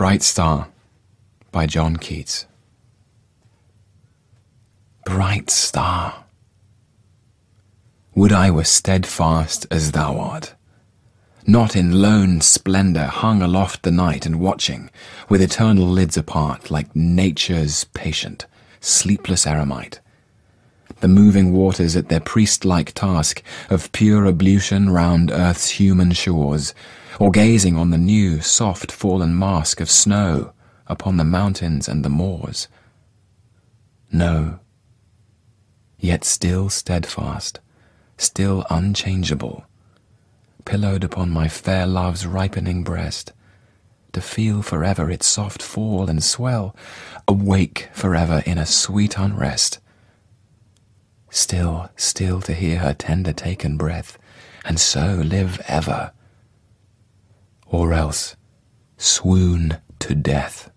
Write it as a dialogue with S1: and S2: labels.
S1: Bright Star by John Keats. Bright star, would I were steadfast as thou art, not in lone splendour hung aloft the night and watching, with eternal lids apart, like nature's patient, sleepless eremite, the moving waters at their priest-like task of pure ablution round earth's human shores, or gazing on the new, soft fallen mask of snow upon the mountains and the moors. No, yet still steadfast, still unchangeable, pillowed upon my fair love's ripening breast, to feel forever its soft fall and swell, awake forever in a sweet unrest. Still, still to hear her tender taken breath, and so live ever or else swoon to death.